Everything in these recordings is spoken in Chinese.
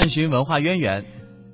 探寻文化渊源，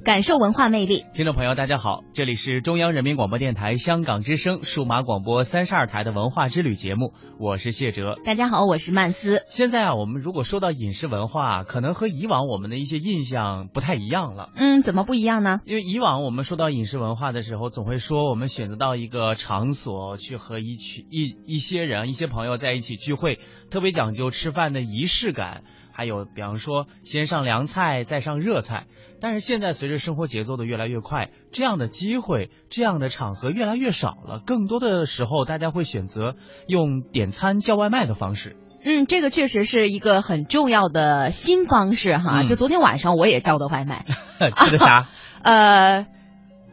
感受文化魅力。听众朋友，大家好，这里是中央人民广播电台香港之声数码广播三十二台的文化之旅节目，我是谢哲。大家好，我是曼斯。现在啊，我们如果说到饮食文化，可能和以往我们的一些印象不太一样了。嗯，怎么不一样呢？因为以往我们说到饮食文化的时候，总会说我们选择到一个场所去和一群一一些人、一些朋友在一起聚会，特别讲究吃饭的仪式感。还有，比方说先上凉菜，再上热菜。但是现在随着生活节奏的越来越快，这样的机会、这样的场合越来越少了。更多的时候，大家会选择用点餐叫外卖的方式。嗯，这个确实是一个很重要的新方式哈。就昨天晚上我也叫的外卖，吃的啥？呃，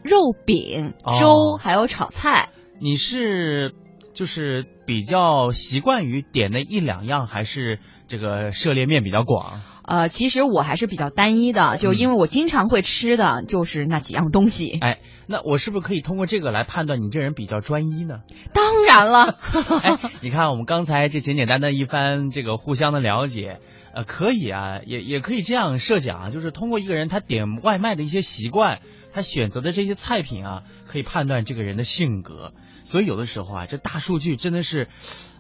肉饼、粥还有炒菜。你是？就是比较习惯于点那一两样，还是这个涉猎面比较广？呃，其实我还是比较单一的，就因为我经常会吃的就是那几样东西。哎，那我是不是可以通过这个来判断你这人比较专一呢？当然了。哎，你看我们刚才这简简单单一番这个互相的了解。呃，可以啊，也也可以这样设想啊，就是通过一个人他点外卖的一些习惯，他选择的这些菜品啊，可以判断这个人的性格。所以有的时候啊，这大数据真的是，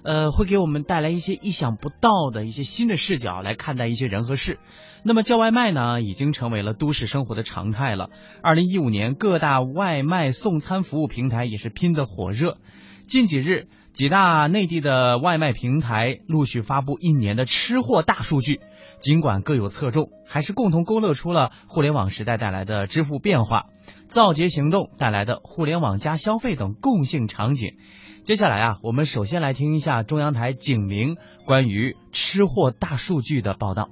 呃，会给我们带来一些意想不到的一些新的视角来看待一些人和事。那么叫外卖呢，已经成为了都市生活的常态了。二零一五年，各大外卖送餐服务平台也是拼得火热。近几日。几大内地的外卖平台陆续发布一年的吃货大数据，尽管各有侧重，还是共同勾勒出了互联网时代带来的支付变化、造节行动带来的互联网加消费等共性场景。接下来啊，我们首先来听一下中央台景明关于吃货大数据的报道。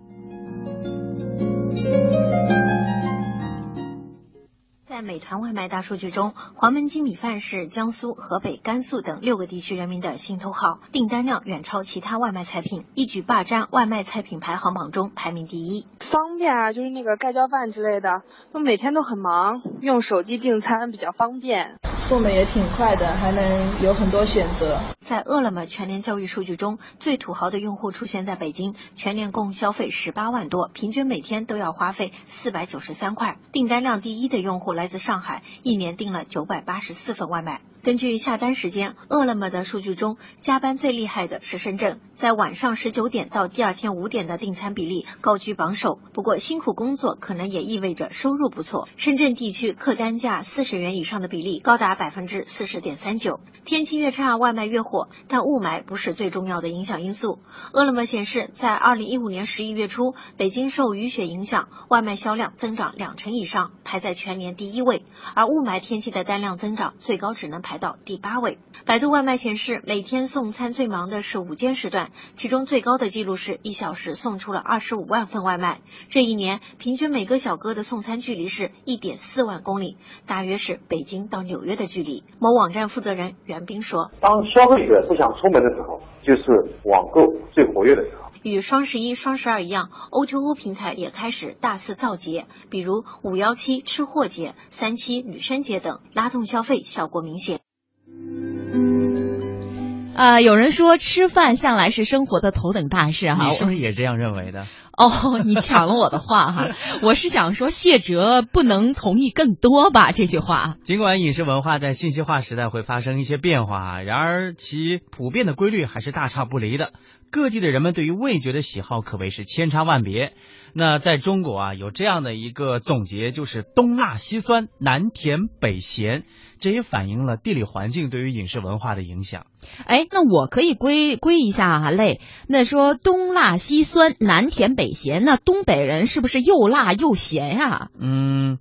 在美团外卖大数据中，黄焖鸡米饭是江苏、河北、甘肃等六个地区人民的心头好，订单量远超其他外卖菜品，一举霸占外卖菜品排行榜中排名第一。方便啊，就是那个盖浇饭之类的，我每天都很忙，用手机订餐比较方便。送的也挺快的，还能有很多选择。在饿了么全年教育数据中，最土豪的用户出现在北京，全年共消费十八万多，平均每天都要花费四百九十三块。订单量第一的用户来自上海，一年订了九百八十四份外卖。根据下单时间，饿了么的数据中，加班最厉害的是深圳，在晚上十九点到第二天五点的订餐比例高居榜首。不过，辛苦工作可能也意味着收入不错。深圳地区客单价四十元以上的比例高达百分之四十点三九。天气越差，外卖越火，但雾霾不是最重要的影响因素。饿了么显示，在二零一五年十一月初，北京受雨雪影响，外卖销量增长两成以上，排在全年第一位。而雾霾天气的单量增长最高只能排。到第八位。百度外卖显示，每天送餐最忙的是午间时段，其中最高的记录是一小时送出了二十五万份外卖。这一年平均每个小哥的送餐距离是一点四万公里，大约是北京到纽约的距离。某网站负责人袁斌说：“当消费者不想出门的时候，就是网购最活跃的时候。与双十一、双十二一样，O2O 平台也开始大肆造节，比如五幺七吃货节、三七女生节等，拉动消费效果明显。”呃，有人说吃饭向来是生活的头等大事哈，你是不是也这样认为的？哦，你抢了我的话哈，我是想说谢哲不能同意更多吧这句话。尽管饮食文化在信息化时代会发生一些变化，然而其普遍的规律还是大差不离的。各地的人们对于味觉的喜好可谓是千差万别。那在中国啊，有这样的一个总结，就是东辣西酸，南甜北咸，这也反映了地理环境对于饮食文化的影响。哎，那我可以归归一下哈类，那说东辣西酸，南甜北咸，那东北人是不是又辣又咸呀？嗯。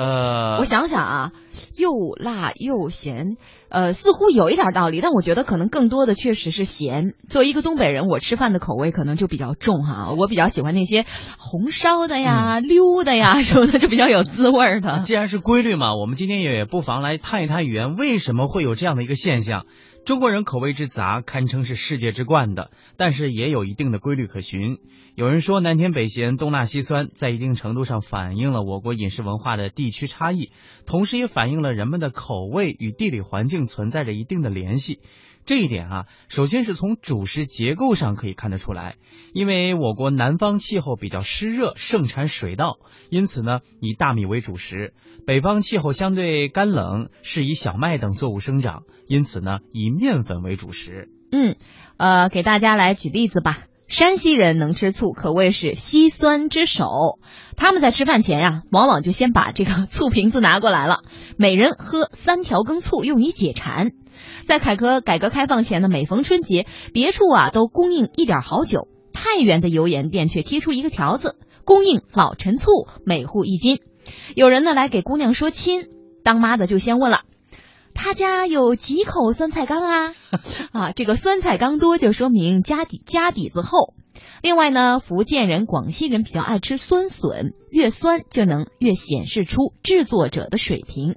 呃，我想想啊，又辣又咸，呃，似乎有一点道理，但我觉得可能更多的确实是咸。作为一个东北人，我吃饭的口味可能就比较重哈，我比较喜欢那些红烧的呀、溜的呀 什么的，就比较有滋味的。既然是规律嘛，我们今天也不妨来探一探语言，为什么会有这样的一个现象？中国人口味之杂，堪称是世界之冠的，但是也有一定的规律可循。有人说南甜北咸，东辣西酸，在一定程度上反映了我国饮食文化的地区差异，同时也反映了人们的口味与地理环境存在着一定的联系。这一点啊，首先是从主食结构上可以看得出来，因为我国南方气候比较湿热，盛产水稻，因此呢以大米为主食；北方气候相对干冷，是以小麦等作物生长，因此呢以面粉为主食。嗯，呃，给大家来举例子吧。山西人能吃醋，可谓是西酸之首。他们在吃饭前呀，往往就先把这个 醋瓶子拿过来了，每人喝三条羹醋，用以解馋。在改革改革开放前呢，每逢春节，别处啊都供应一点好酒，太原的油盐店却贴出一个条子，供应老陈醋，每户一斤。有人呢来给姑娘说亲，当妈的就先问了。他家有几口酸菜缸啊？啊，这个酸菜缸多就说明家底家底子厚。另外呢，福建人、广西人比较爱吃酸笋，越酸就能越显示出制作者的水平。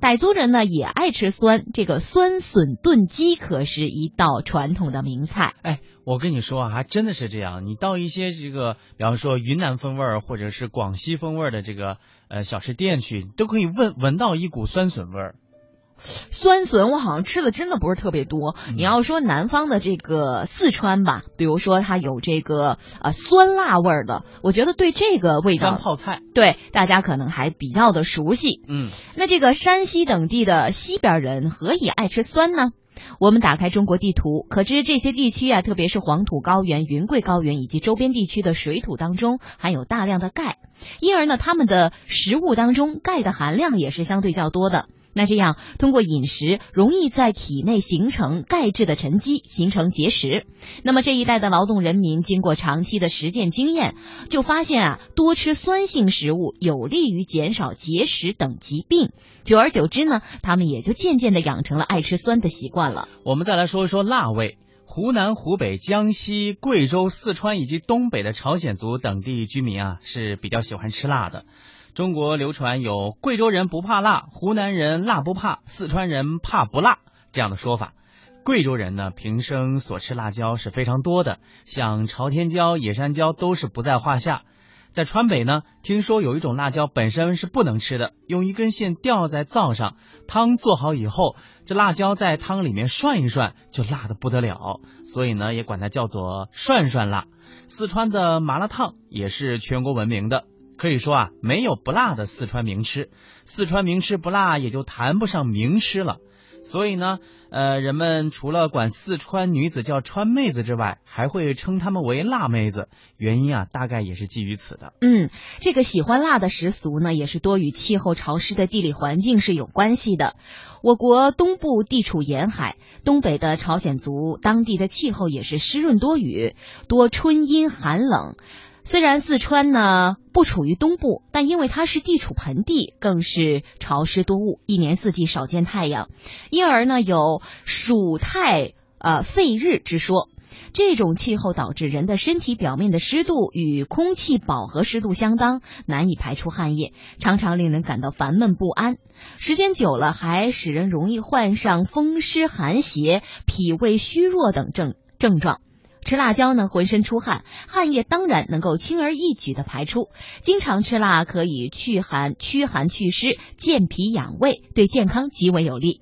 傣族人呢也爱吃酸，这个酸笋炖鸡可是一道传统的名菜。哎，我跟你说啊，还真的是这样。你到一些这个，比方说云南风味儿或者是广西风味的这个呃小吃店去，都可以闻闻到一股酸笋味儿。酸笋我好像吃的真的不是特别多。你要说南方的这个四川吧，比如说它有这个呃酸辣味儿的，我觉得对这个味道酸泡菜，对大家可能还比较的熟悉。嗯，那这个山西等地的西边人何以爱吃酸呢？我们打开中国地图，可知这些地区啊，特别是黄土高原、云贵高原以及周边地区的水土当中含有大量的钙，因而呢，他们的食物当中钙的含量也是相对较多的。那这样，通过饮食容易在体内形成钙质的沉积，形成结石。那么这一代的劳动人民经过长期的实践经验，就发现啊，多吃酸性食物有利于减少结石等疾病。久而久之呢，他们也就渐渐的养成了爱吃酸的习惯了。我们再来说一说辣味。湖南、湖北、江西、贵州、四川以及东北的朝鲜族等地居民啊，是比较喜欢吃辣的。中国流传有贵州人不怕辣，湖南人辣不怕，四川人怕不辣这样的说法。贵州人呢，平生所吃辣椒是非常多的，像朝天椒、野山椒都是不在话下。在川北呢，听说有一种辣椒本身是不能吃的，用一根线吊在灶上，汤做好以后，这辣椒在汤里面涮一涮，就辣的不得了，所以呢，也管它叫做涮涮辣。四川的麻辣烫也是全国闻名的。可以说啊，没有不辣的四川名吃，四川名吃不辣也就谈不上名吃了。所以呢，呃，人们除了管四川女子叫川妹子之外，还会称她们为辣妹子。原因啊，大概也是基于此的。嗯，这个喜欢辣的食俗呢，也是多与气候潮湿的地理环境是有关系的。我国东部地处沿海，东北的朝鲜族当地的气候也是湿润多雨，多春阴寒冷。虽然四川呢不处于东部，但因为它是地处盆地，更是潮湿多雾，一年四季少见太阳，因而呢有暑太呃废日之说。这种气候导致人的身体表面的湿度与空气饱和湿度相当，难以排出汗液，常常令人感到烦闷不安。时间久了，还使人容易患上风湿寒邪、脾胃虚弱等症症状。吃辣椒呢，浑身出汗，汗液当然能够轻而易举的排出。经常吃辣可以祛寒、驱寒祛湿、健脾养胃，对健康极为有利。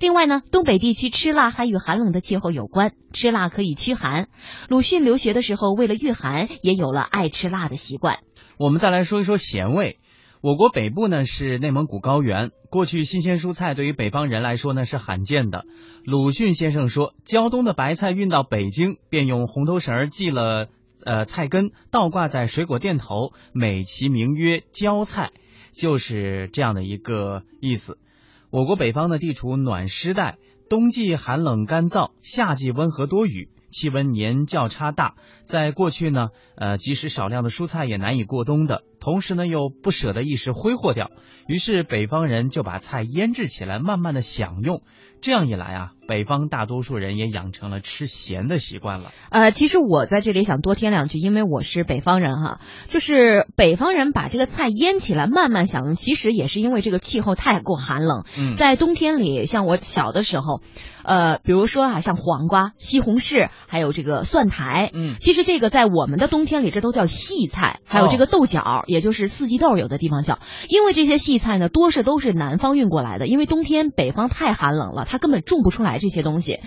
另外呢，东北地区吃辣还与寒冷的气候有关，吃辣可以驱寒。鲁迅留学的时候，为了御寒，也有了爱吃辣的习惯。我们再来说一说咸味。我国北部呢是内蒙古高原，过去新鲜蔬菜对于北方人来说呢是罕见的。鲁迅先生说，胶东的白菜运到北京，便用红头绳系了呃菜根，倒挂在水果店头，美其名曰胶菜，就是这样的一个意思。我国北方呢地处暖湿带，冬季寒冷干燥，夏季温和多雨。气温年较差大，在过去呢，呃，即使少量的蔬菜也难以过冬的，同时呢又不舍得一时挥霍掉，于是北方人就把菜腌制起来，慢慢的享用。这样一来啊，北方大多数人也养成了吃咸的习惯了。呃，其实我在这里想多添两句，因为我是北方人哈，就是北方人把这个菜腌起来慢慢享用，其实也是因为这个气候太过寒冷。嗯，在冬天里，像我小的时候，呃，比如说啊，像黄瓜、西红柿，还有这个蒜苔，嗯，其实这个在我们的冬天里，这都叫细菜，还有这个豆角，也就是四季豆，有的地方叫，因为这些细菜呢，多是都是南方运过来的，因为冬天北方太寒冷了。它根本种不出来这些东西。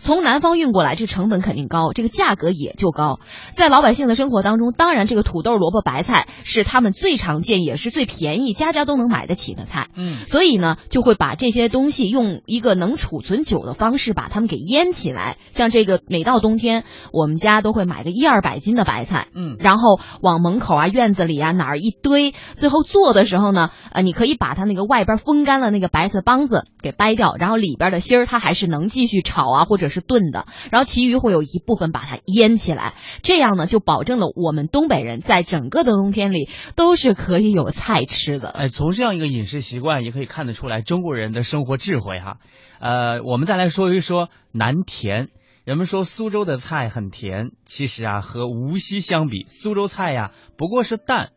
从南方运过来，这成本肯定高，这个价格也就高。在老百姓的生活当中，当然这个土豆、萝卜、白菜是他们最常见也是最便宜，家家都能买得起的菜。嗯，所以呢，就会把这些东西用一个能储存久的方式把它们给腌起来。像这个，每到冬天，我们家都会买个一二百斤的白菜，嗯然后往门口啊、院子里啊哪儿一堆。最后做的时候呢，呃，你可以把它那个外边风干了那个白色帮子给掰掉，然后里边的芯儿它还是能继续炒啊或者是炖的，然后其余会有一部分把它腌起来。这样呢，就保证了我们东北人在整个的冬天里都是可以有菜吃的。哎，从这样一个饮食习惯也可以看得出来中国人的生活智慧哈。呃，我们再来说一说南甜。人们说苏州的菜很甜，其实啊，和无锡相比，苏州菜呀不过是淡。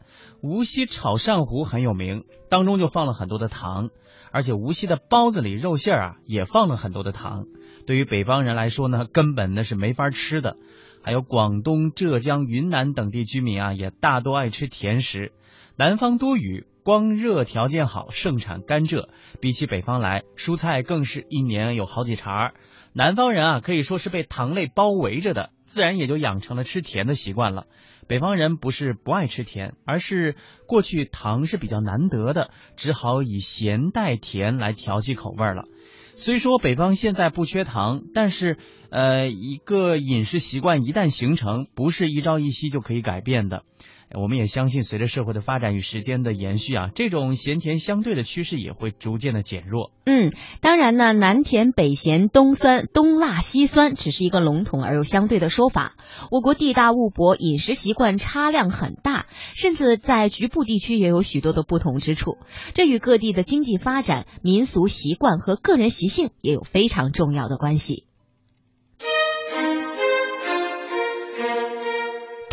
无锡炒鳝糊很有名，当中就放了很多的糖，而且无锡的包子里肉馅儿啊也放了很多的糖。对于北方人来说呢，根本那是没法吃的。还有广东、浙江、云南等地居民啊，也大多爱吃甜食。南方多雨，光热条件好，盛产甘蔗。比起北方来，蔬菜更是一年有好几茬儿。南方人啊，可以说是被糖类包围着的，自然也就养成了吃甜的习惯了。北方人不是不爱吃甜，而是过去糖是比较难得的，只好以咸带甜来调剂口味了。虽说北方现在不缺糖，但是呃，一个饮食习惯一旦形成，不是一朝一夕就可以改变的。我们也相信，随着社会的发展与时间的延续啊，这种咸甜相对的趋势也会逐渐的减弱。嗯，当然呢，南甜北咸东酸东辣西酸只是一个笼统而又相对的说法。我国地大物博，饮食习惯差量很大，甚至在局部地区也有许多的不同之处。这与各地的经济发展、民俗习惯和个人习性也有非常重要的关系。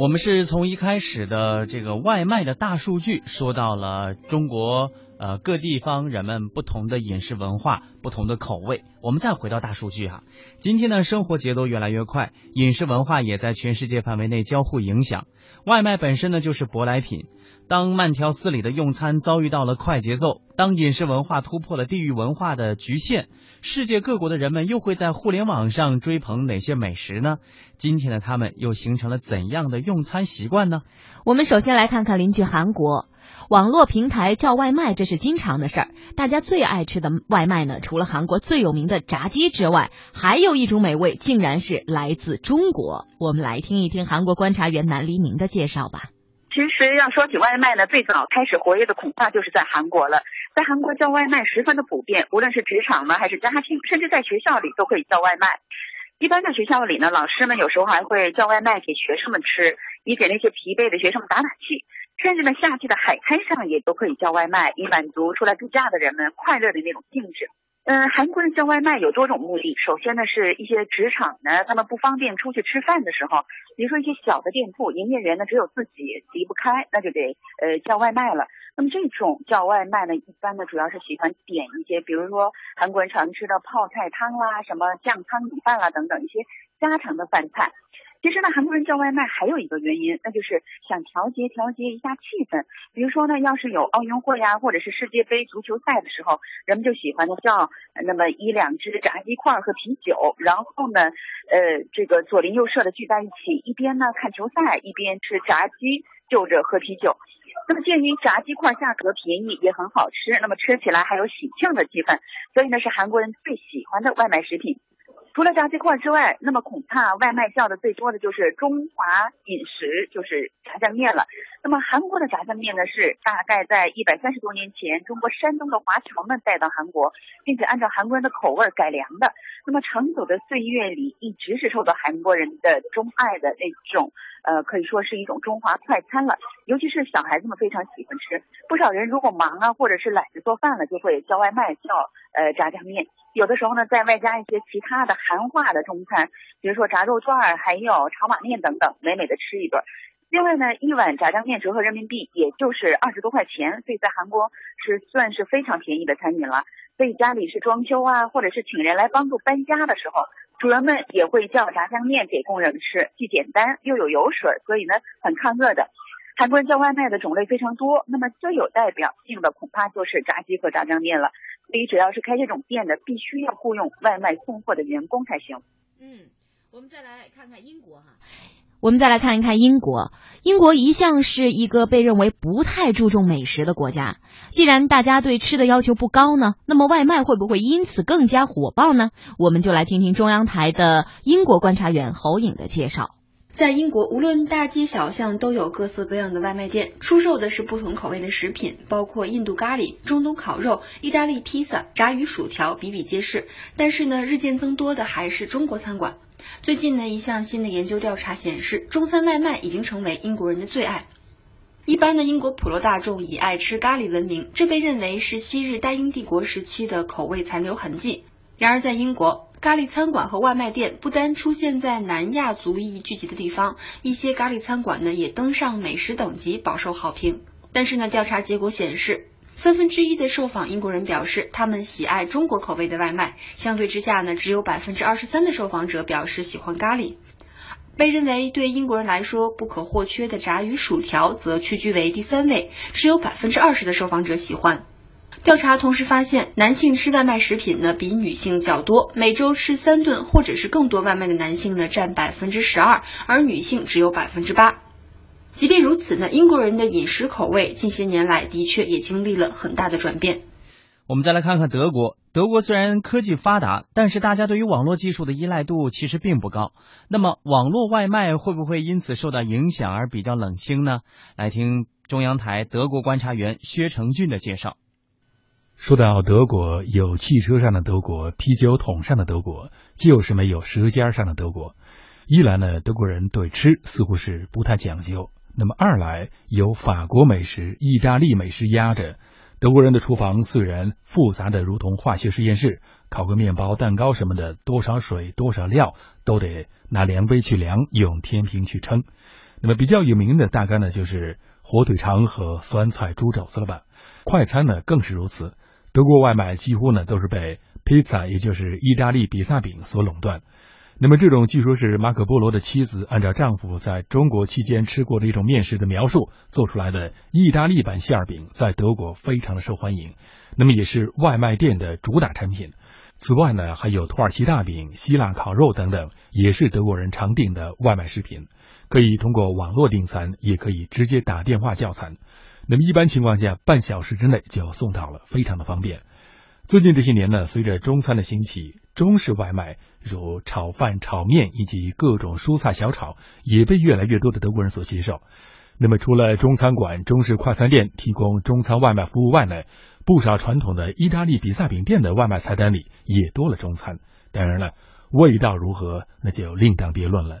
我们是从一开始的这个外卖的大数据，说到了中国呃各地方人们不同的饮食文化、不同的口味。我们再回到大数据哈，今天呢生活节奏越来越快，饮食文化也在全世界范围内交互影响。外卖本身呢就是舶来品，当慢条斯理的用餐遭遇到了快节奏，当饮食文化突破了地域文化的局限。世界各国的人们又会在互联网上追捧哪些美食呢？今天的他们又形成了怎样的用餐习惯呢？我们首先来看看邻居韩国，网络平台叫外卖，这是经常的事儿。大家最爱吃的外卖呢，除了韩国最有名的炸鸡之外，还有一种美味，竟然是来自中国。我们来听一听韩国观察员南黎明的介绍吧。其实要说起外卖呢，最早开始活跃的恐怕就是在韩国了。在韩国叫外卖十分的普遍，无论是职场呢，还是家庭，甚至在学校里都可以叫外卖。一般在学校里呢，老师们有时候还会叫外卖给学生们吃，以给那些疲惫的学生们打打气。甚至呢，夏季的海滩上也都可以叫外卖，以满足出来度假的人们快乐的那种兴致。嗯，韩国人叫外卖有多种目的。首先呢，是一些职场呢，他们不方便出去吃饭的时候，比如说一些小的店铺，营业员呢只有自己离不开，那就得呃叫外卖了。那么这种叫外卖呢，一般呢主要是喜欢点一些，比如说韩国人常吃的泡菜汤啦、什么酱汤米饭啦等等一些家常的饭菜。其实呢，韩国人叫外卖还有一个原因，那就是想调节调节一下气氛。比如说呢，要是有奥运会呀，或者是世界杯足球赛的时候，人们就喜欢呢叫那么一两只炸鸡块和啤酒，然后呢，呃，这个左邻右舍的聚在一起，一边呢看球赛，一边吃炸鸡，就着喝啤酒。那么鉴于炸鸡块价格便宜，也很好吃，那么吃起来还有喜庆的气氛，所以呢是韩国人最喜欢的外卖食品。除了炸鸡块之外，那么恐怕外卖叫的最多的就是中华饮食，就是炸酱面了。那么韩国的炸酱面呢，是大概在一百三十多年前，中国山东的华侨们带到韩国，并且按照韩国人的口味改良的。那么长久的岁月里，一直是受到韩国人的钟爱的那种，呃，可以说是一种中华快餐了。尤其是小孩子们非常喜欢吃，不少人如果忙啊，或者是懒得做饭了，就会叫外卖，叫呃炸酱面。有的时候呢，再外加一些其他的韩化的中餐，比如说炸肉串儿，还有炒马面等等，美美的吃一顿。另外呢，一碗炸酱面折合人民币也就是二十多块钱，所以在韩国是算是非常便宜的餐饮了。所以家里是装修啊，或者是请人来帮助搬家的时候，主人们也会叫炸酱面给工人吃，既简单又有油水，所以呢很抗饿的。韩国人叫外卖的种类非常多，那么最有代表性的恐怕就是炸鸡和炸酱面了。所以只要是开这种店的，必须要雇佣外卖送货的员工才行。嗯，我们再来看看英国哈。我们再来看一看英国。英国一向是一个被认为不太注重美食的国家。既然大家对吃的要求不高呢，那么外卖会不会因此更加火爆呢？我们就来听听中央台的英国观察员侯颖的介绍。在英国，无论大街小巷都有各色各样的外卖店，出售的是不同口味的食品，包括印度咖喱、中东烤肉、意大利披萨、炸鱼薯条，比比皆是。但是呢，日渐增多的还是中国餐馆。最近呢，一项新的研究调查显示，中餐外卖已经成为英国人的最爱。一般的英国普罗大众以爱吃咖喱闻名，这被认为是昔日大英帝国时期的口味残留痕迹。然而，在英国，咖喱餐馆和外卖店不单出现在南亚族裔聚集的地方，一些咖喱餐馆呢也登上美食等级，饱受好评。但是呢，调查结果显示。三分之一的受访英国人表示，他们喜爱中国口味的外卖。相对之下呢，只有百分之二十三的受访者表示喜欢咖喱。被认为对英国人来说不可或缺的炸鱼薯条则屈居为第三位，只有百分之二十的受访者喜欢。调查同时发现，男性吃外卖食品呢比女性较多，每周吃三顿或者是更多外卖的男性呢占百分之十二，而女性只有百分之八。即便如此呢，英国人的饮食口味近些年来的确也经历了很大的转变。我们再来看看德国，德国虽然科技发达，但是大家对于网络技术的依赖度其实并不高。那么，网络外卖会不会因此受到影响而比较冷清呢？来听中央台德国观察员薛成俊的介绍。说到德国，有汽车上的德国，啤酒桶上的德国，就是没有舌尖上的德国。一来呢，德国人对吃似乎是不太讲究。那么二来有法国美食、意大利美食压着，德国人的厨房虽然复杂的如同化学实验室，烤个面包、蛋糕什么的，多少水、多少料都得拿量杯去量，用天平去称。那么比较有名的大概呢就是火腿肠和酸菜猪肘子了吧？快餐呢更是如此，德国外卖几乎呢都是被披萨，也就是意大利比萨饼所垄断。那么这种据说是马可波罗的妻子按照丈夫在中国期间吃过的一种面食的描述做出来的意大利版馅饼，在德国非常的受欢迎，那么也是外卖店的主打产品。此外呢，还有土耳其大饼、希腊烤肉等等，也是德国人常订的外卖食品。可以通过网络订餐，也可以直接打电话叫餐。那么一般情况下，半小时之内就送到了，非常的方便。最近这些年呢，随着中餐的兴起，中式外卖如炒饭、炒面以及各种蔬菜小炒，也被越来越多的德国人所接受。那么，除了中餐馆、中式快餐店提供中餐外卖服务外呢，不少传统的意大利比萨饼店的外卖菜单里也多了中餐。当然了，味道如何，那就另当别论了。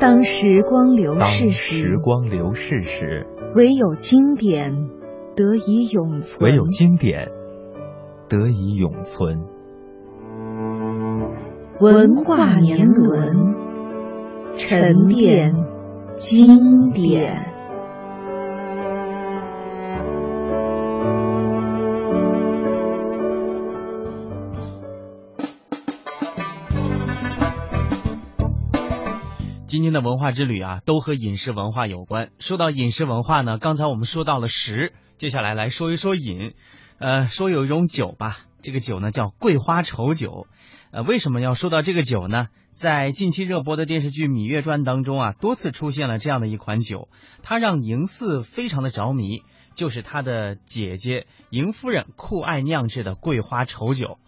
当时光流逝时，时光流逝时。唯有经典得以永存。唯有经典得以永存。文化年轮沉淀经典。今天的文化之旅啊，都和饮食文化有关。说到饮食文化呢，刚才我们说到了食，接下来来说一说饮。呃，说有一种酒吧，这个酒呢叫桂花稠酒。呃，为什么要说到这个酒呢？在近期热播的电视剧《芈月传》当中啊，多次出现了这样的一款酒，它让嬴驷非常的着迷，就是他的姐姐嬴夫人酷爱酿制的桂花稠酒。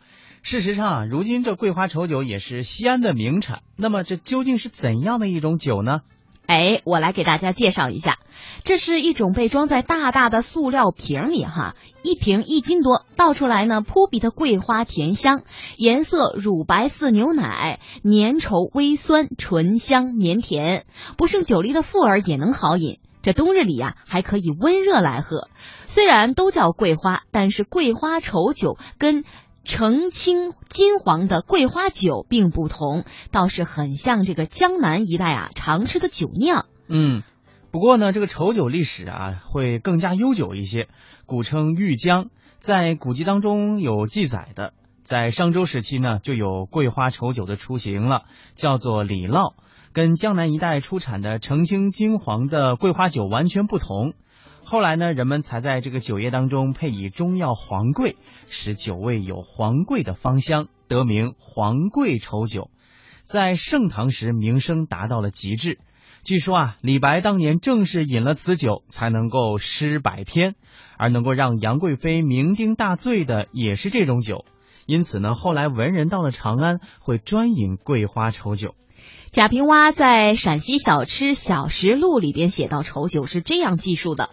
事实上啊，如今这桂花稠酒也是西安的名产。那么这究竟是怎样的一种酒呢？哎，我来给大家介绍一下，这是一种被装在大大的塑料瓶里哈，一瓶一斤多，倒出来呢扑鼻的桂花甜香，颜色乳白似牛奶，粘稠微酸，醇香绵甜，不胜酒力的妇儿也能好饮。这冬日里呀，还可以温热来喝。虽然都叫桂花，但是桂花稠酒跟。澄清金黄的桂花酒并不同，倒是很像这个江南一带啊常吃的酒酿。嗯，不过呢，这个稠酒历史啊会更加悠久一些，古称玉浆，在古籍当中有记载的。在商周时期呢，就有桂花稠酒的雏形了，叫做李酪，跟江南一带出产的澄清金黄的桂花酒完全不同。后来呢，人们才在这个酒液当中配以中药黄桂，使酒味有黄桂的芳香，得名黄桂稠酒。在盛唐时名声达到了极致。据说啊，李白当年正是饮了此酒，才能够诗百篇，而能够让杨贵妃酩酊大醉的也是这种酒。因此呢，后来文人到了长安会专饮桂花稠酒。贾平凹在《陕西小吃小食录》里边写到，稠酒是这样记述的。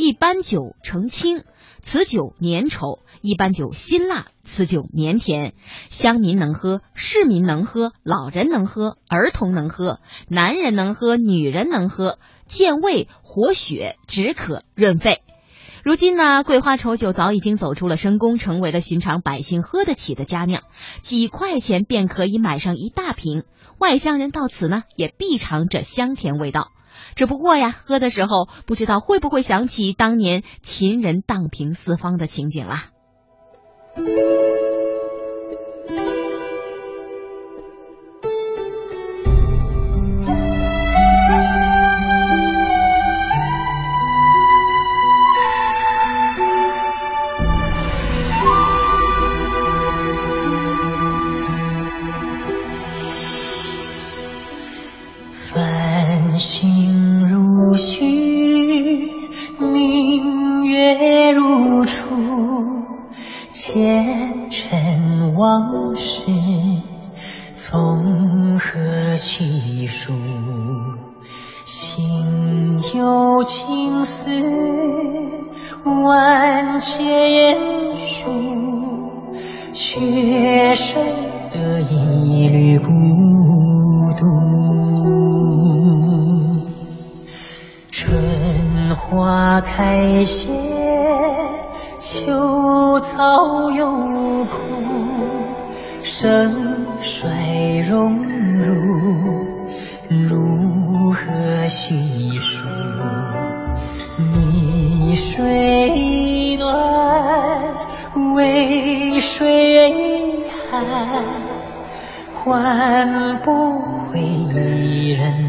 一般酒澄清，此酒粘稠；一般酒辛辣，此酒绵甜。乡民能喝，市民能喝，老人能喝，儿童能喝，男人能喝，女人能喝，健胃活血，止渴润肺。如今呢，桂花稠酒早已经走出了深宫，成为了寻常百姓喝得起的佳酿，几块钱便可以买上一大瓶。外乡人到此呢，也必尝这香甜味道。只不过呀，喝的时候不知道会不会想起当年秦人荡平四方的情景啦。往事从何起数心有情丝万千束却生得一缕孤独春花开谢秋草又生衰荣辱，如何细数？你水暖，为谁寒？换不回一人。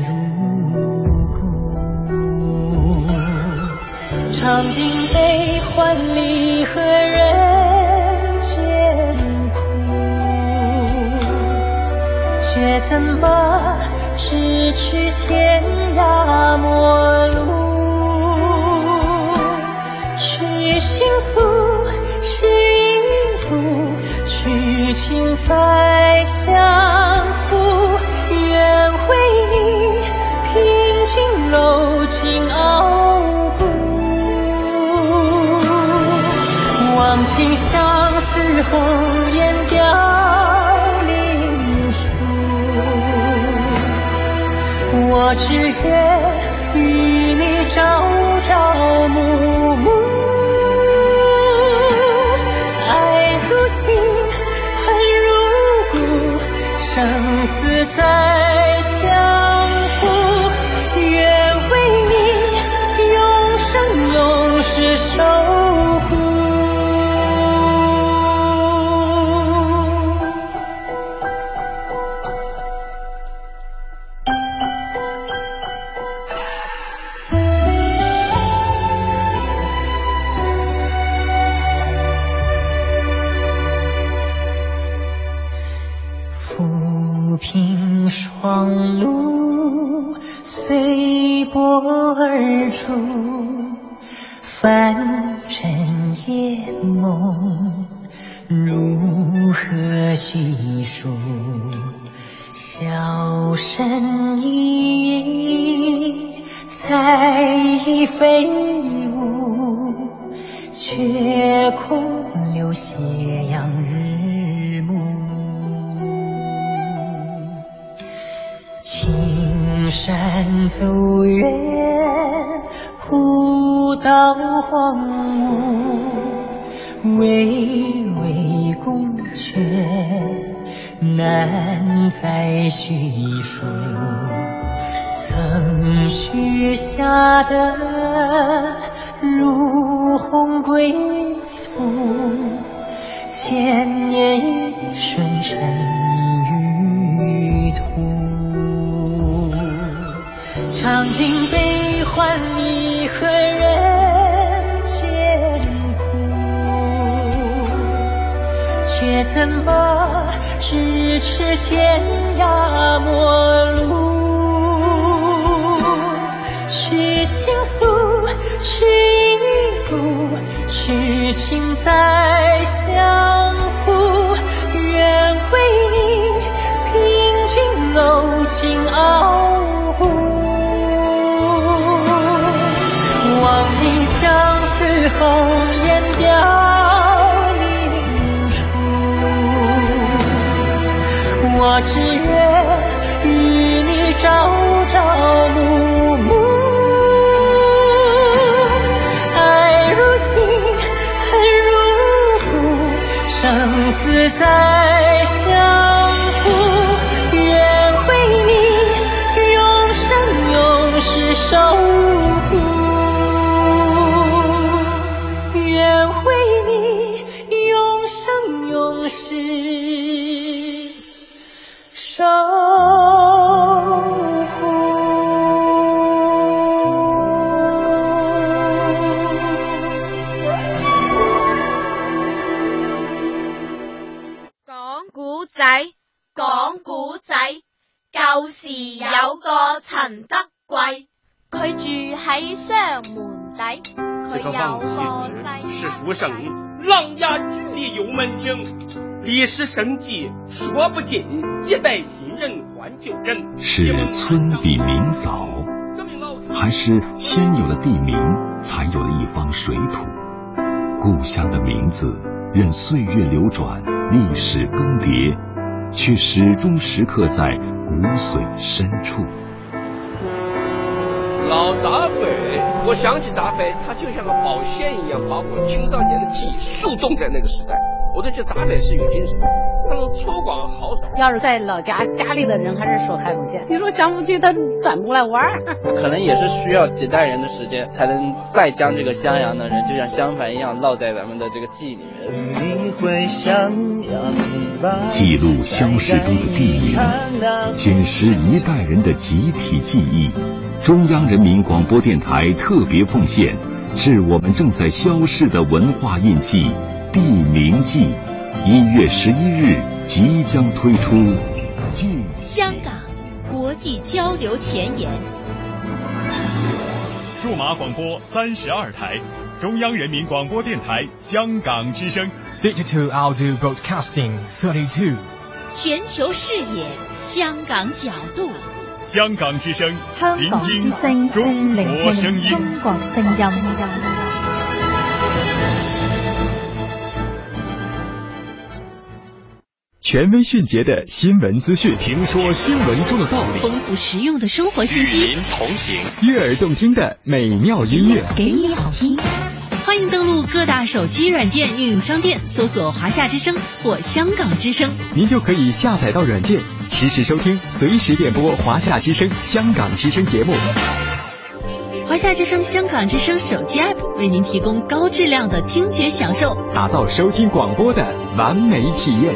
是天涯陌路，去心福，去心痛，去情再相负，愿为你平静柔情傲骨。望尽相思红。我只愿与你朝细数？笑声依依在飞舞，却空留斜阳日暮。青山走远，古道荒芜，巍巍宫阙。难再叙述，曾许下的如鸿归途，千年一瞬尘与土。尝尽悲欢离合人间苦，却怎把咫尺天涯陌路，是情愫，是一股，痴情再相负。愿为你凭君楼尽傲骨，望尽相思红颜凋。只愿与你朝朝暮暮，爱如星，恨如骨，生死在細。是书生，琅琊举里有门庭，历史生计说不尽，一代新人换旧人。是村比民早，还是先有了地名，才有了一方水土？故乡的名字，任岁月流转，历史更迭，却始终时刻在骨髓深处。老扎匪，我想起闸北，它就像个宝线一样，把我青少年的记忆速冻在那个时代。我都觉得扎匪是有精神，他能粗犷豪爽。要是在老家，家里的人还是说海丰县，你说想不去，他转不来弯儿。可能也是需要几代人的时间，才能再将这个襄阳的人，就像襄樊一样，烙在咱们的这个记忆里面。记录消逝中的地名，捡拾一代人的集体记忆。中央人民广播电台特别奉献，致我们正在消逝的文化印记《地名记》。一月十一日即将推出。记香港国际交流前沿。数码广播三十二台，中央人民广播电台香港之声。Digital Audio Broadcasting Thirty Two。全球视野，香港角度。香港之声，香港之声，中国声音，中国声音。权威迅捷的新闻资讯，听说新闻中的道理，丰富实用的生活信息，与您同行，悦耳动听的美妙音乐，给你好听。欢迎登录各大手机软件应用商店，搜索“华夏之声”或“香港之声”，您就可以下载到软件，实时收听，随时点播华夏之声、香港之声节目。华夏之声、香港之声手机 App 为您提供高质量的听觉享受，打造收听广播的完美体验。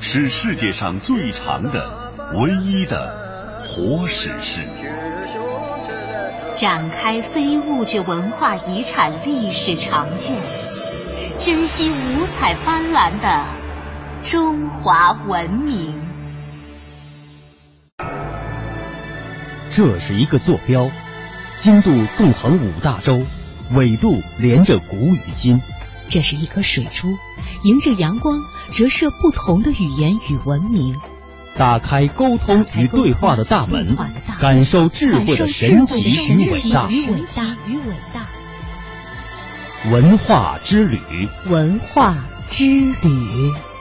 是世界上最长的、唯一的活史诗。展开非物质文化遗产历史长卷，珍惜五彩斑斓的中华文明。这是一个坐标，经度纵横五大洲，纬度连着古与今。这是一颗水珠，迎着阳光折射不同的语言与文明。打开沟通与对话的大门，感受智慧的神奇与伟大。与伟大。文化之旅，文化之旅。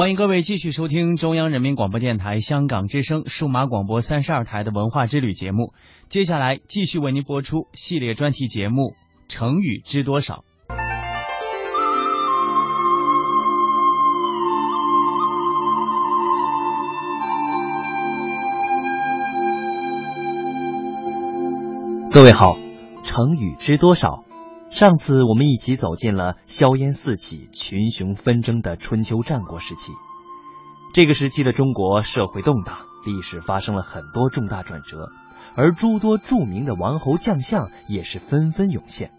欢迎各位继续收听中央人民广播电台香港之声数码广播三十二台的文化之旅节目。接下来继续为您播出系列专题节目《成语知多少》。各位好，成语知多少？上次我们一起走进了硝烟四起、群雄纷争的春秋战国时期。这个时期的中国社会动荡，历史发生了很多重大转折，而诸多著名的王侯将相也是纷纷涌现。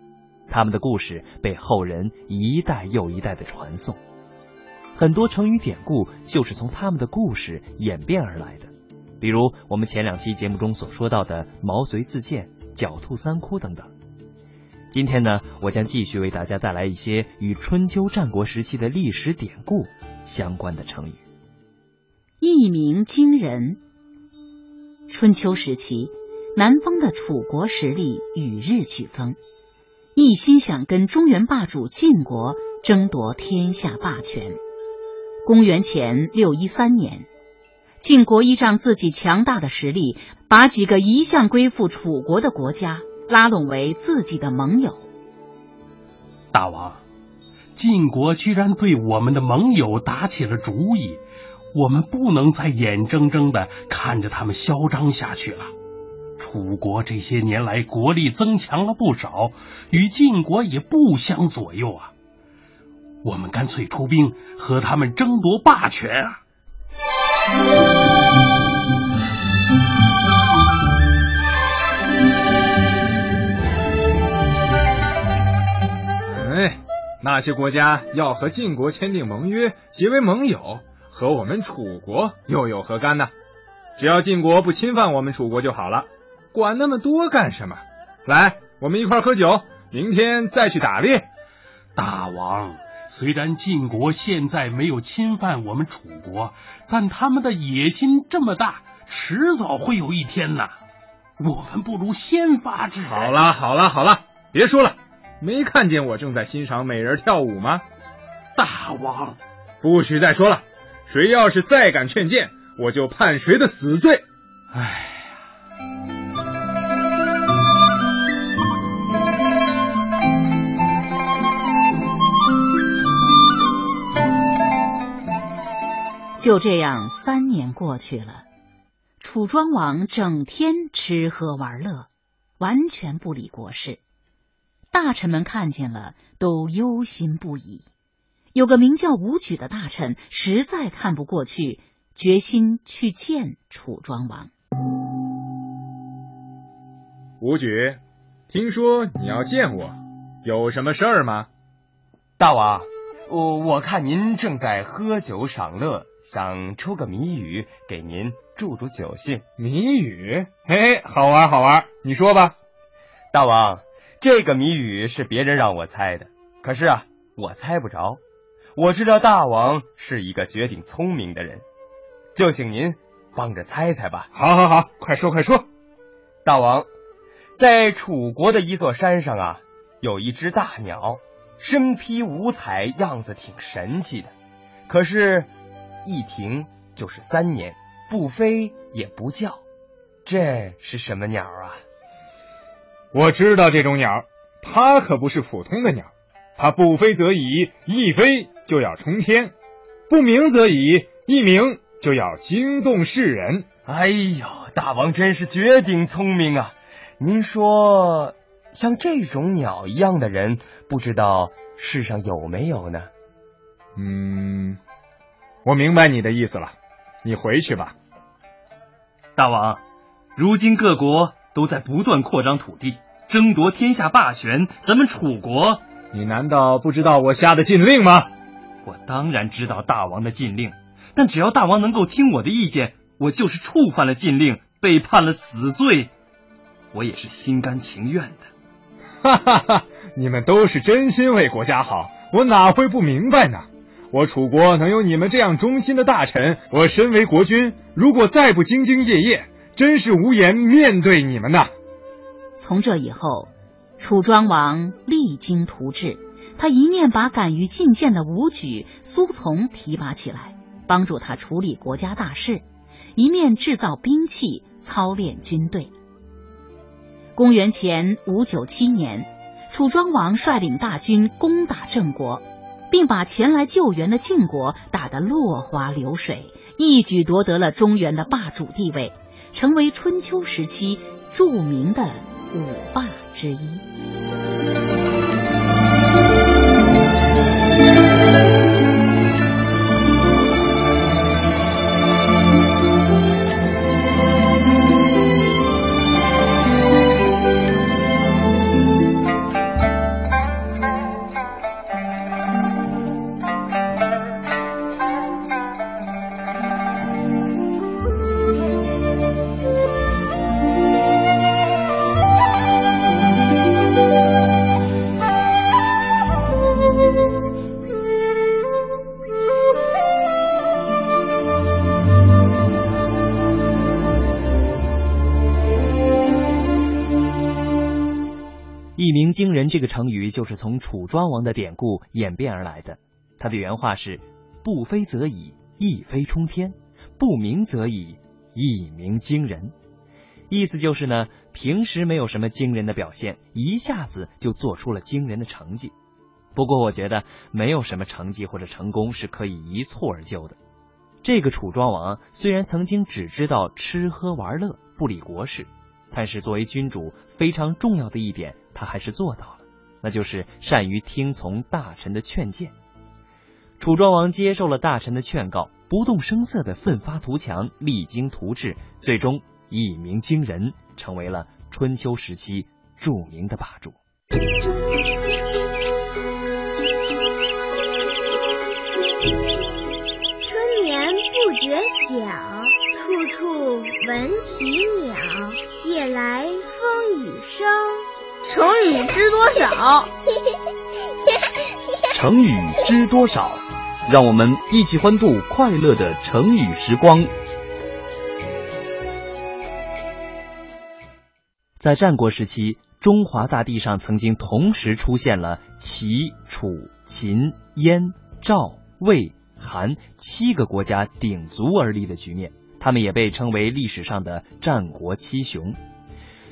他们的故事被后人一代又一代的传颂，很多成语典故就是从他们的故事演变而来的。比如我们前两期节目中所说到的“毛遂自荐”、“狡兔三窟”等等。今天呢，我将继续为大家带来一些与春秋战国时期的历史典故相关的成语。一鸣惊人。春秋时期，南方的楚国实力与日俱增，一心想跟中原霸主晋国争夺天下霸权。公元前六一三年，晋国依仗自己强大的实力，把几个一向归附楚国的国家。拉拢为自己的盟友。大王，晋国居然对我们的盟友打起了主意，我们不能再眼睁睁的看着他们嚣张下去了。楚国这些年来国力增强了不少，与晋国也不相左右啊。我们干脆出兵和他们争夺霸权啊！那些国家要和晋国签订盟约，结为盟友，和我们楚国又有何干呢？只要晋国不侵犯我们楚国就好了，管那么多干什么？来，我们一块喝酒，明天再去打猎。大王，虽然晋国现在没有侵犯我们楚国，但他们的野心这么大，迟早会有一天呐。我们不如先发制人。好了，好了，好了，别说了。没看见我正在欣赏美人跳舞吗？大王，不许再说了！谁要是再敢劝谏，我就判谁的死罪！哎呀，就这样，三年过去了，楚庄王整天吃喝玩乐，完全不理国事。大臣们看见了，都忧心不已。有个名叫武举的大臣实在看不过去，决心去见楚庄王。武举，听说你要见我，有什么事儿吗？大王，我我看您正在喝酒赏乐，想出个谜语给您助助酒兴。谜语？嘿，好玩好玩，你说吧。大王，这个谜语是别人让我猜的，可是啊，我猜不着。我知道大王是一个绝顶聪明的人，就请您帮着猜猜吧。好，好，好，快说，快说。大王，在楚国的一座山上啊，有一只大鸟，身披五彩，样子挺神气的。可是，一停就是三年，不飞也不叫，这是什么鸟啊？我知道这种鸟，它可不是普通的鸟。它不飞则已，一飞就要冲天；不鸣则已，一鸣就要惊动世人。哎呦，大王真是绝顶聪明啊！您说，像这种鸟一样的人，不知道世上有没有呢？嗯，我明白你的意思了，你回去吧。大王，如今各国都在不断扩张土地，争夺天下霸权，咱们楚国。你难道不知道我下的禁令吗？我当然知道大王的禁令，但只要大王能够听我的意见，我就是触犯了禁令，被判了死罪，我也是心甘情愿的。哈哈哈！你们都是真心为国家好，我哪会不明白呢？我楚国能有你们这样忠心的大臣，我身为国君，如果再不兢兢业业，真是无颜面对你们呐。从这以后。楚庄王励精图治，他一面把敢于进谏的武举、苏从提拔起来，帮助他处理国家大事，一面制造兵器、操练军队。公元前五九七年，楚庄王率领大军攻打郑国，并把前来救援的晋国打得落花流水，一举夺得了中原的霸主地位，成为春秋时期著名的五霸。之一。这个成语就是从楚庄王的典故演变而来的。他的原话是：“不飞则已，一飞冲天；不鸣则已，一鸣惊人。”意思就是呢，平时没有什么惊人的表现，一下子就做出了惊人的成绩。不过，我觉得没有什么成绩或者成功是可以一蹴而就的。这个楚庄王虽然曾经只知道吃喝玩乐，不理国事。但是作为君主，非常重要的一点，他还是做到了，那就是善于听从大臣的劝谏。楚庄王接受了大臣的劝告，不动声色的奋发图强，励精图治，最终一鸣惊人，成为了春秋时期著名的霸主。春眠不觉晓，处处闻啼鸟。夜来风雨声，成语知多少？成语知多少？让我们一起欢度快乐的成语时光。在战国时期，中华大地上曾经同时出现了齐、楚、秦、燕、赵、魏、韩七个国家鼎足而立的局面。他们也被称为历史上的战国七雄。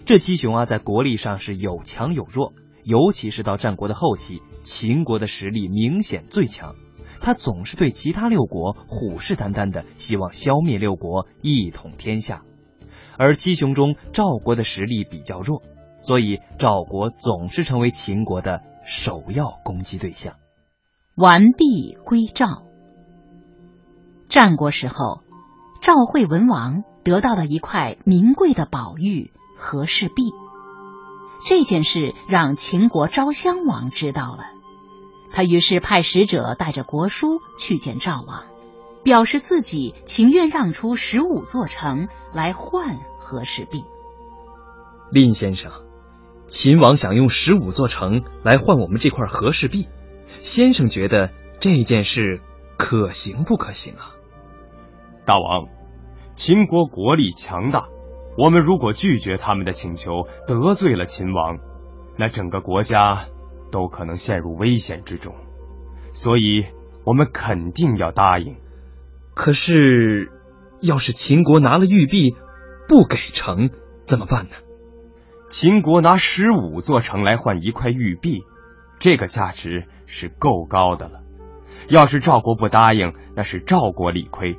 这七雄啊，在国力上是有强有弱，尤其是到战国的后期，秦国的实力明显最强。他总是对其他六国虎视眈眈的，希望消灭六国，一统天下。而七雄中，赵国的实力比较弱，所以赵国总是成为秦国的首要攻击对象。完璧归赵。战国时候。赵惠文王得到了一块名贵的宝玉和氏璧。这件事让秦国昭襄王知道了，他于是派使者带着国书去见赵王，表示自己情愿让出十五座城来换和氏璧。蔺先生，秦王想用十五座城来换我们这块和氏璧，先生觉得这件事可行不可行啊？大王，秦国国力强大。我们如果拒绝他们的请求，得罪了秦王，那整个国家都可能陷入危险之中。所以，我们肯定要答应。可是，要是秦国拿了玉璧不给城，怎么办呢？秦国拿十五座城来换一块玉璧，这个价值是够高的了。要是赵国不答应，那是赵国理亏。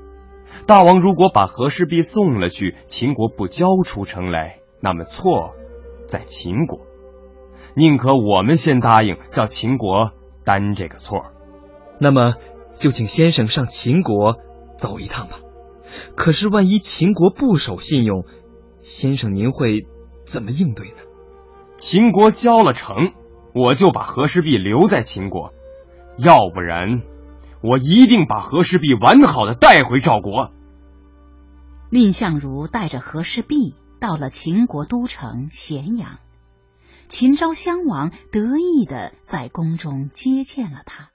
大王如果把和氏璧送了去，秦国不交出城来，那么错在秦国。宁可我们先答应，叫秦国担这个错。那么就请先生上秦国走一趟吧。可是万一秦国不守信用，先生您会怎么应对呢？秦国交了城，我就把和氏璧留在秦国；要不然。我一定把和氏璧完好的带回赵国。蔺相如带着和氏璧到了秦国都城咸阳，秦昭襄王得意的在宫中接见了他。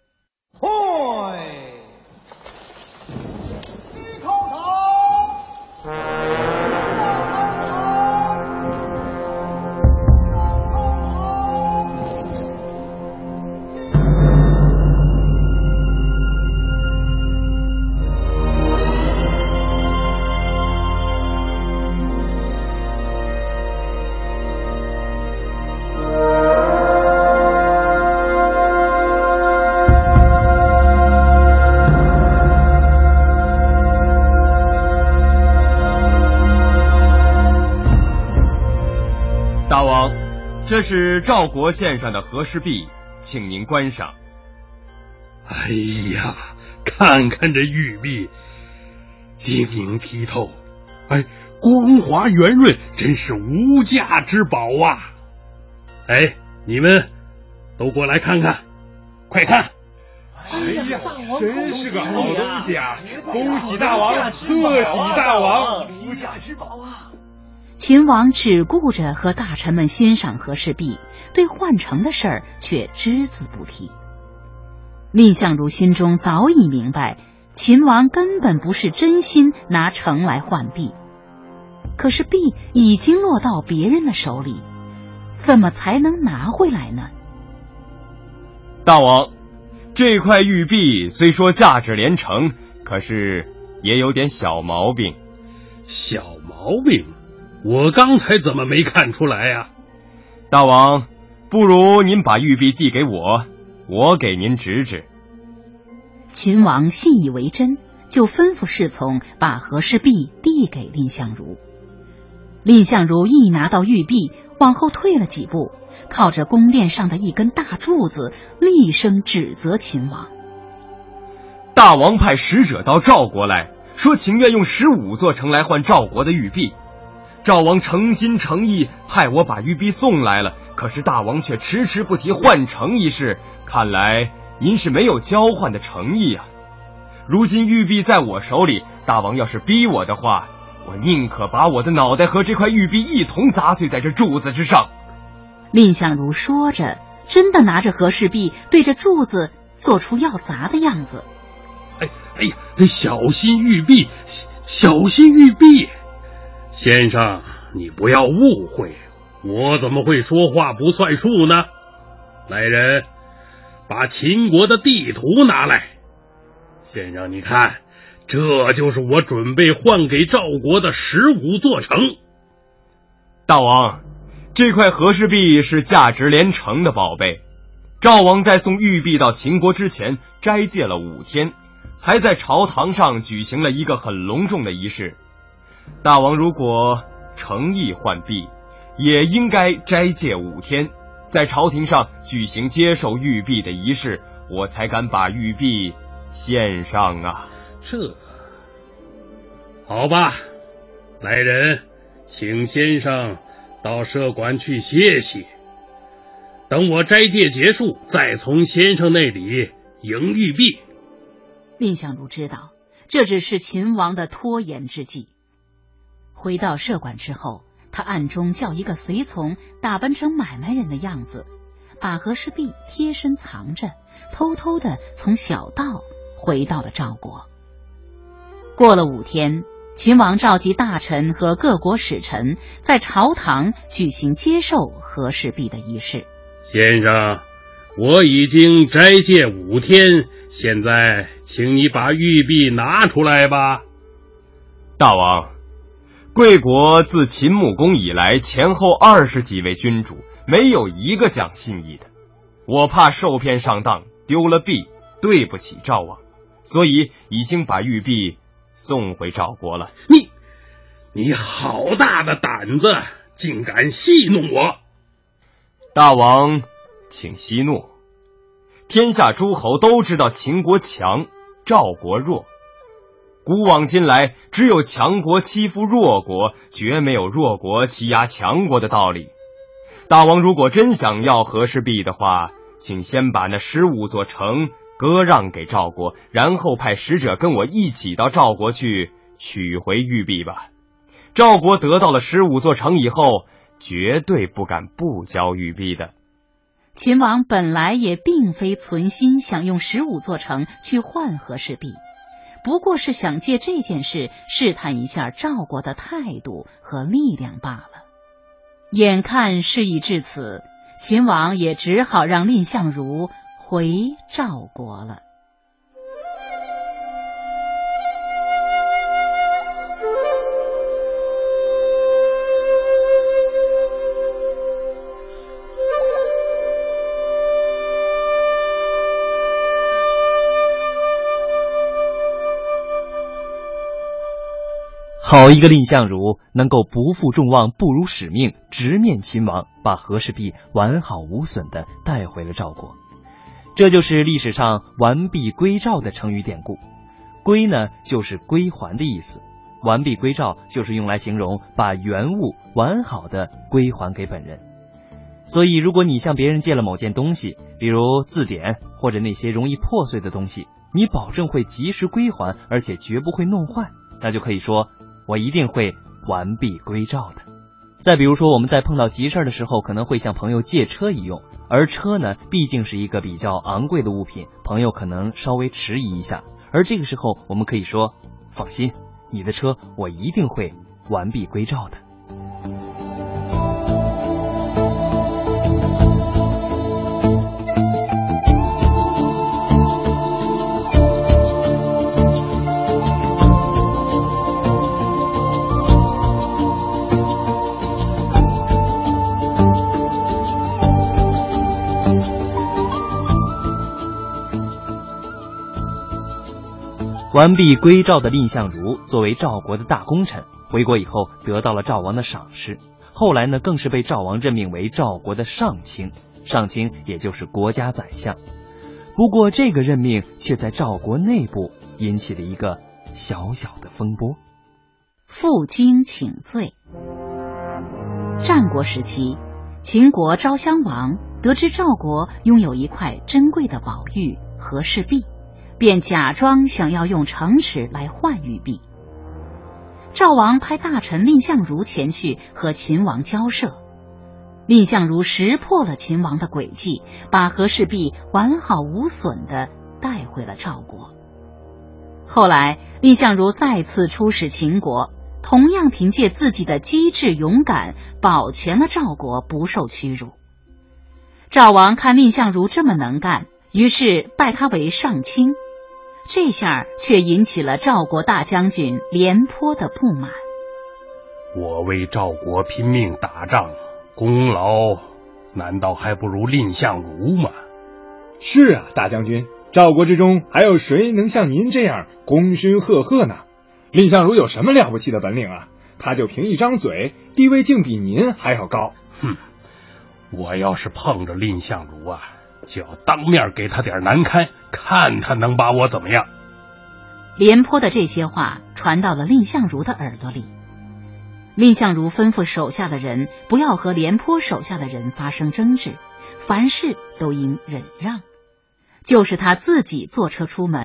这是赵国献上的和氏璧，请您观赏。哎呀，看看这玉璧，晶莹剔透，哎，光滑圆润，真是无价之宝啊！哎，你们都过来看看，快看！哎呀，真是个好东西啊！恭喜大王，贺喜大王，无价之宝啊！秦王只顾着和大臣们欣赏和氏璧，对换城的事儿却只字不提。蔺相如心中早已明白，秦王根本不是真心拿城来换璧，可是璧已经落到别人的手里，怎么才能拿回来呢？大王，这块玉璧虽说价值连城，可是也有点小毛病。小毛病？我刚才怎么没看出来呀？大王，不如您把玉璧递给我，我给您指指。秦王信以为真，就吩咐侍从把和氏璧递给蔺相如。蔺相如一拿到玉璧，往后退了几步，靠着宫殿上的一根大柱子，厉声指责秦王：“大王派使者到赵国来说，情愿用十五座城来换赵国的玉璧。”赵王诚心诚意派我把玉璧送来了，可是大王却迟迟不提换城一事，看来您是没有交换的诚意啊！如今玉璧在我手里，大王要是逼我的话，我宁可把我的脑袋和这块玉璧一同砸碎在这柱子之上。蔺相如说着，真的拿着和氏璧对着柱子做出要砸的样子。哎哎呀，小心玉璧，小心玉璧！先生，你不要误会，我怎么会说话不算数呢？来人，把秦国的地图拿来。先生，你看，这就是我准备换给赵国的十五座城。大王，这块和氏璧是价值连城的宝贝。赵王在送玉璧到秦国之前，斋戒了五天，还在朝堂上举行了一个很隆重的仪式。大王如果诚意换璧，也应该斋戒五天，在朝廷上举行接受玉璧的仪式，我才敢把玉璧献上啊！这好吧，来人，请先生到舍馆去歇息。等我斋戒结束，再从先生那里迎玉璧。蔺相如知道这只是秦王的拖延之计。回到舍馆之后，他暗中叫一个随从打扮成买卖人的样子，把和氏璧贴身藏着，偷偷的从小道回到了赵国。过了五天，秦王召集大臣和各国使臣，在朝堂举行接受和氏璧的仪式。先生，我已经斋戒五天，现在请你把玉璧拿出来吧。大王，贵国自秦穆公以来，前后二十几位君主，没有一个讲信义的。我怕受骗上当，丢了币，对不起赵王，所以已经把玉璧送回赵国了。你，你好大的胆子，竟敢戏弄我！大王，请息怒。天下诸侯都知道秦国强，赵国弱。古往今来，只有强国欺负弱国，绝没有弱国欺压强国的道理。大王如果真想要和氏璧的话，请先把那十五座城割让给赵国，然后派使者跟我一起到赵国去取回玉璧吧。赵国得到了十五座城以后。绝对不敢不交玉璧的。秦王本来也并非存心想用十五座城去换和氏璧，不过是想借这件事试探一下赵国的态度和力量罢了。眼看事已至此，秦王也只好让蔺相如回赵国了。好一个蔺相如，能够不负众望，不辱使命，直面秦王，把和氏璧完好无损的带回了赵国。这就是历史上“完璧归赵”的成语典故。归呢，就是归还的意思；完璧归赵，就是用来形容把原物完好的归还给本人。所以，如果你向别人借了某件东西，比如字典或者那些容易破碎的东西，你保证会及时归还，而且绝不会弄坏，那就可以说。我一定会完璧归赵的。再比如说，我们在碰到急事儿的时候，可能会向朋友借车一用，而车呢，毕竟是一个比较昂贵的物品，朋友可能稍微迟疑一下，而这个时候，我们可以说：“放心，你的车我一定会完璧归赵的。”完璧归赵的蔺相如，作为赵国的大功臣，回国以后得到了赵王的赏识，后来呢，更是被赵王任命为赵国的上卿，上卿也就是国家宰相。不过，这个任命却在赵国内部引起了一个小小的风波。负荆请罪。战国时期，秦国昭襄王得知赵国拥有一块珍贵的宝玉和氏璧。便假装想要用城池来换玉璧。赵王派大臣蔺相如前去和秦王交涉，蔺相如识破了秦王的诡计，把和氏璧完好无损的带回了赵国。后来，蔺相如再次出使秦国，同样凭借自己的机智勇敢，保全了赵国不受屈辱。赵王看蔺相如这么能干，于是拜他为上卿。这下却引起了赵国大将军廉颇的不满。我为赵国拼命打仗，功劳难道还不如蔺相如吗？是啊，大将军，赵国之中还有谁能像您这样功勋赫赫呢？蔺相如有什么了不起的本领啊？他就凭一张嘴，地位竟比您还要高。哼，我要是碰着蔺相如啊！就要当面给他点难堪，看他能把我怎么样。廉颇的这些话传。到了蔺相如的耳朵里。蔺相如吩咐手下的人不要和廉颇手下的人发生争执，凡事都应忍让。就是他自己坐车出门。